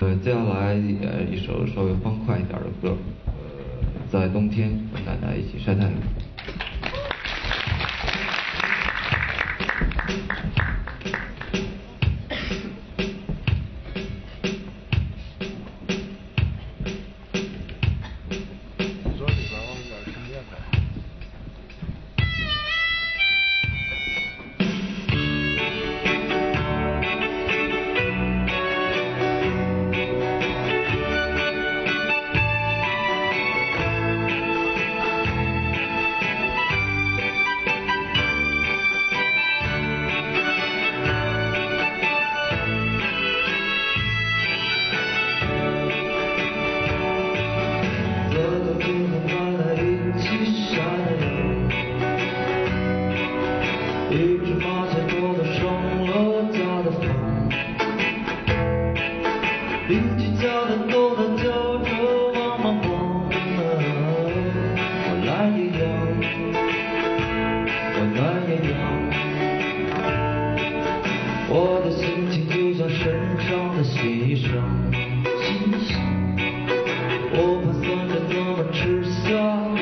呃，接下来呃一首稍微欢快一点的歌，呃，在冬天跟大家一起晒太阳。一只麻雀落在上了家的房，邻居家的狗在叫着忙忙忙。我来洋洋，我懒洋洋，我的心情就像身上的新衣裳，新新。我盘算着怎么吃下。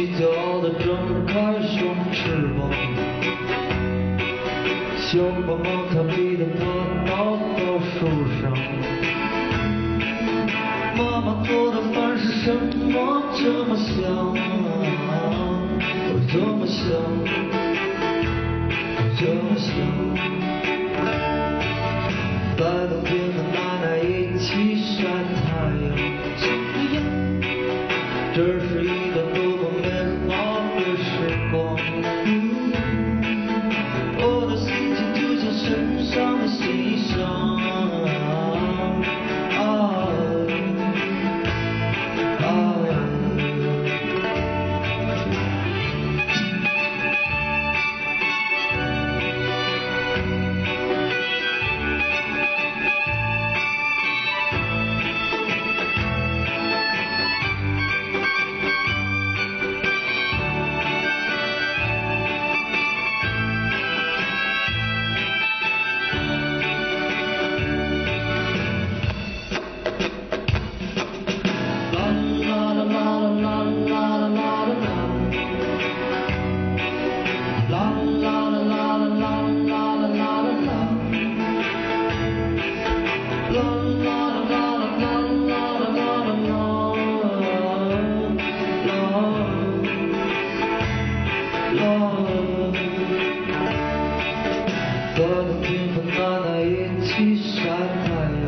睡觉的张开双翅膀想把马达逼到趴到大树上。妈妈做的饭是什么？这么香啊我这么香我这么香。在那和幸福奶奶一起晒太阳。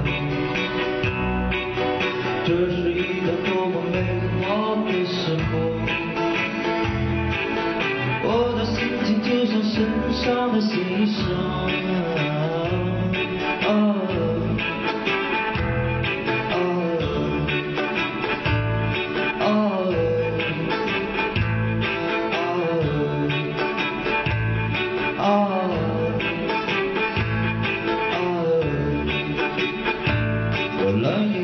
Puebla